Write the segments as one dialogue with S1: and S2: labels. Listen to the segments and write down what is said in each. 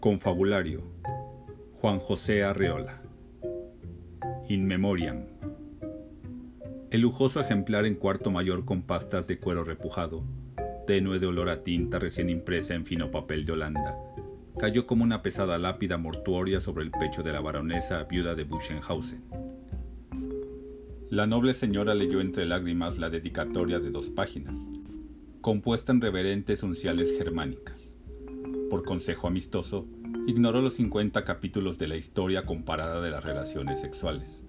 S1: Confabulario Juan José Arreola In Memoriam El lujoso ejemplar en cuarto mayor con pastas de cuero repujado, tenue de olor a tinta recién impresa en fino papel de Holanda, cayó como una pesada lápida mortuoria sobre el pecho de la baronesa viuda de Buchenhausen. La noble señora leyó entre lágrimas la dedicatoria de dos páginas, compuesta en reverentes unciales germánicas. Por consejo amistoso, ignoró los 50 capítulos de la historia comparada de las relaciones sexuales,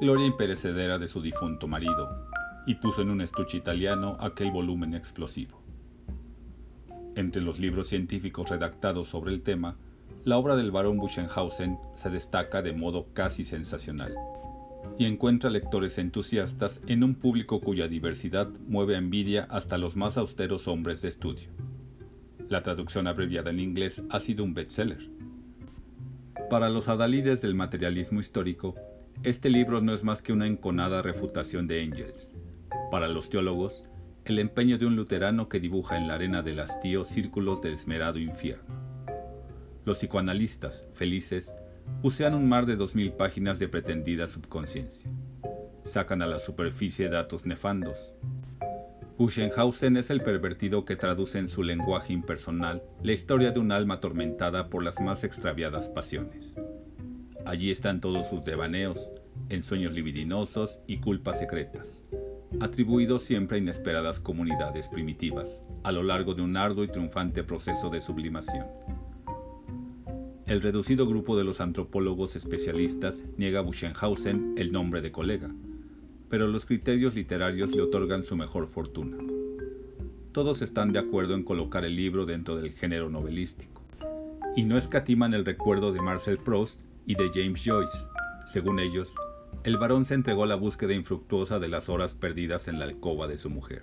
S1: gloria imperecedera de su difunto marido, y puso en un estuche italiano aquel volumen explosivo. Entre los libros científicos redactados sobre el tema, la obra del barón Buchenhausen se destaca de modo casi sensacional y encuentra lectores entusiastas en un público cuya diversidad mueve a envidia hasta los más austeros hombres de estudio. La traducción abreviada en inglés ha sido un bestseller. Para los adalides del materialismo histórico, este libro no es más que una enconada refutación de Engels. Para los teólogos, el empeño de un luterano que dibuja en la arena del hastío círculos del esmerado infierno. Los psicoanalistas, felices, usean un mar de dos mil páginas de pretendida subconsciencia. Sacan a la superficie datos nefandos. Buchenhausen es el pervertido que traduce en su lenguaje impersonal la historia de un alma atormentada por las más extraviadas pasiones. Allí están todos sus devaneos, ensueños libidinosos y culpas secretas, atribuidos siempre a inesperadas comunidades primitivas, a lo largo de un arduo y triunfante proceso de sublimación. El reducido grupo de los antropólogos especialistas niega a Buchenhausen el nombre de colega, pero los criterios literarios le otorgan su mejor fortuna. Todos están de acuerdo en colocar el libro dentro del género novelístico, y no escatiman el recuerdo de Marcel Proust y de James Joyce. Según ellos, el varón se entregó a la búsqueda infructuosa de las horas perdidas en la alcoba de su mujer.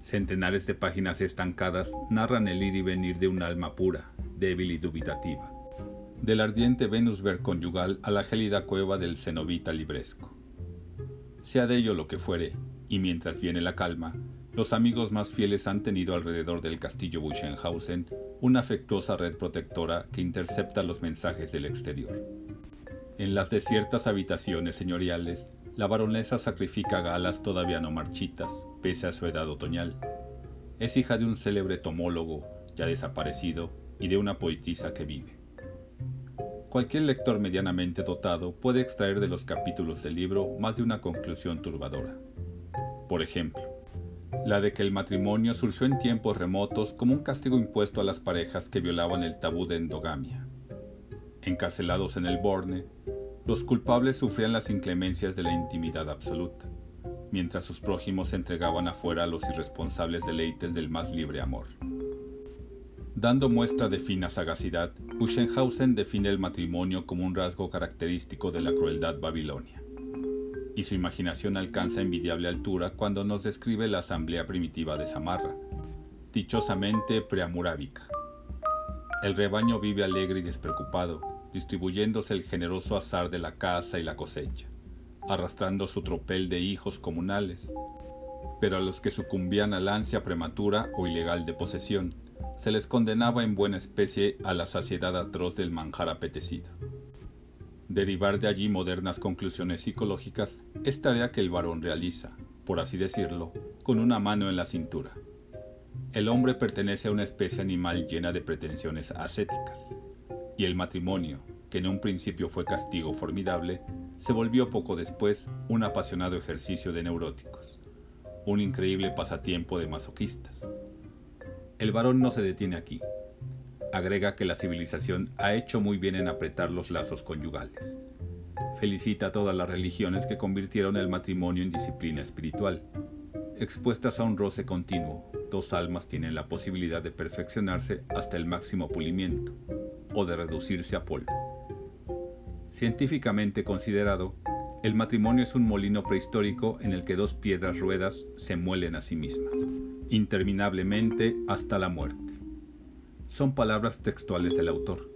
S1: Centenares de páginas estancadas narran el ir y venir de un alma pura, débil y dubitativa, del ardiente Venusberg conyugal a la gélida cueva del cenobita libresco. Sea de ello lo que fuere, y mientras viene la calma, los amigos más fieles han tenido alrededor del castillo Buchenhausen una afectuosa red protectora que intercepta los mensajes del exterior. En las desiertas habitaciones señoriales, la baronesa sacrifica galas todavía no marchitas, pese a su edad otoñal. Es hija de un célebre tomólogo, ya desaparecido, y de una poetisa que vive. Cualquier lector medianamente dotado puede extraer de los capítulos del libro más de una conclusión turbadora. Por ejemplo, la de que el matrimonio surgió en tiempos remotos como un castigo impuesto a las parejas que violaban el tabú de endogamia. Encarcelados en el Borne, los culpables sufrían las inclemencias de la intimidad absoluta, mientras sus prójimos se entregaban afuera a los irresponsables deleites del más libre amor. Dando muestra de fina sagacidad, Buchenhausen define el matrimonio como un rasgo característico de la crueldad babilonia. Y su imaginación alcanza envidiable altura cuando nos describe la asamblea primitiva de Samarra, dichosamente preamurábica. El rebaño vive alegre y despreocupado, distribuyéndose el generoso azar de la caza y la cosecha, arrastrando su tropel de hijos comunales, pero a los que sucumbían al ansia prematura o ilegal de posesión, se les condenaba en buena especie a la saciedad atroz del manjar apetecido. Derivar de allí modernas conclusiones psicológicas es tarea que el varón realiza, por así decirlo, con una mano en la cintura. El hombre pertenece a una especie animal llena de pretensiones ascéticas, y el matrimonio, que en un principio fue castigo formidable, se volvió poco después un apasionado ejercicio de neuróticos, un increíble pasatiempo de masoquistas, el varón no se detiene aquí. Agrega que la civilización ha hecho muy bien en apretar los lazos conyugales. Felicita a todas las religiones que convirtieron el matrimonio en disciplina espiritual. Expuestas a un roce continuo, dos almas tienen la posibilidad de perfeccionarse hasta el máximo pulimiento o de reducirse a polvo. Científicamente considerado, el matrimonio es un molino prehistórico en el que dos piedras ruedas se muelen a sí mismas interminablemente hasta la muerte. Son palabras textuales del autor.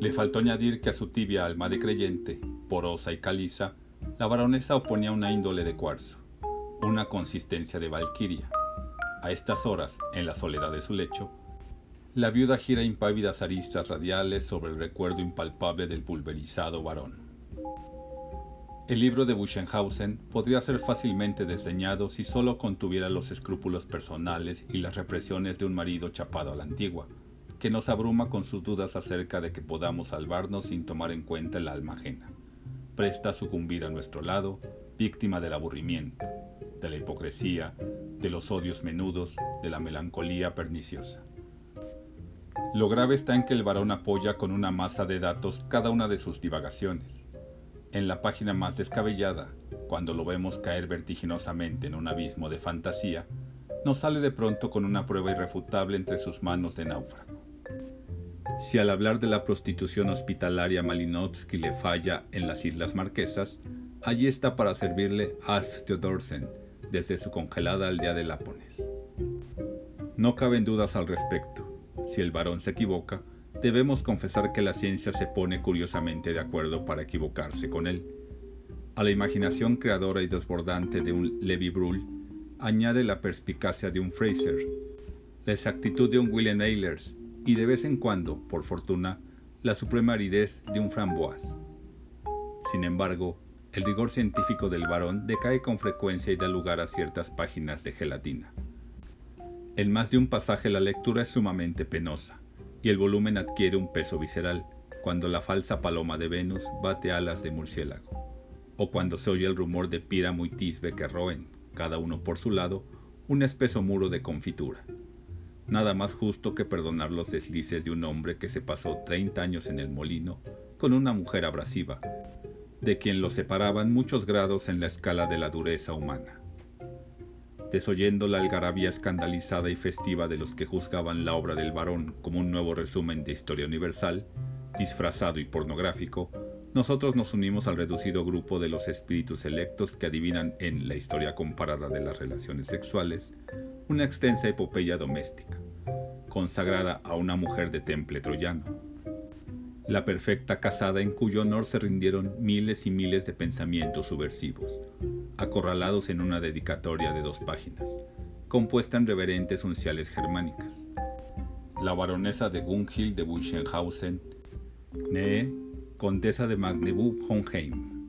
S1: Le faltó añadir que a su tibia alma de creyente, porosa y caliza, la baronesa oponía una índole de cuarzo, una consistencia de valquiria. A estas horas, en la soledad de su lecho, La viuda gira impávidas aristas radiales sobre el recuerdo impalpable del pulverizado varón. El libro de Buchenhausen podría ser fácilmente desdeñado si solo contuviera los escrúpulos personales y las represiones de un marido chapado a la antigua, que nos abruma con sus dudas acerca de que podamos salvarnos sin tomar en cuenta el alma ajena. Presta a sucumbir a nuestro lado, víctima del aburrimiento, de la hipocresía, de los odios menudos, de la melancolía perniciosa. Lo grave está en que el varón apoya con una masa de datos cada una de sus divagaciones. En la página más descabellada, cuando lo vemos caer vertiginosamente en un abismo de fantasía, nos sale de pronto con una prueba irrefutable entre sus manos de náufrago. Si al hablar de la prostitución hospitalaria Malinowski le falla en las Islas Marquesas, allí está para servirle Alf Theodorsen desde su congelada aldea de Lápones. No caben dudas al respecto si el varón se equivoca, debemos confesar que la ciencia se pone curiosamente de acuerdo para equivocarse con él. A la imaginación creadora y desbordante de un Levi Bruhl añade la perspicacia de un Fraser, la exactitud de un William Ehlers y de vez en cuando, por fortuna, la suprema aridez de un Framboise. Sin embargo, el rigor científico del varón decae con frecuencia y da lugar a ciertas páginas de gelatina. En más de un pasaje la lectura es sumamente penosa, y el volumen adquiere un peso visceral cuando la falsa paloma de Venus bate alas de murciélago, o cuando se oye el rumor de Píramo y Tisbe que roen, cada uno por su lado, un espeso muro de confitura. Nada más justo que perdonar los deslices de un hombre que se pasó 30 años en el molino con una mujer abrasiva, de quien lo separaban muchos grados en la escala de la dureza humana desoyendo la algarabía escandalizada y festiva de los que juzgaban la obra del varón como un nuevo resumen de historia universal, disfrazado y pornográfico, nosotros nos unimos al reducido grupo de los espíritus electos que adivinan en la historia comparada de las relaciones sexuales una extensa epopeya doméstica, consagrada a una mujer de temple troyano. La perfecta casada en cuyo honor se rindieron miles y miles de pensamientos subversivos, acorralados en una dedicatoria de dos páginas, compuesta en reverentes unciales germánicas. La baronesa de Gunhild de Buchenhausen, nee, condesa de Magdeburg-Hohenheim.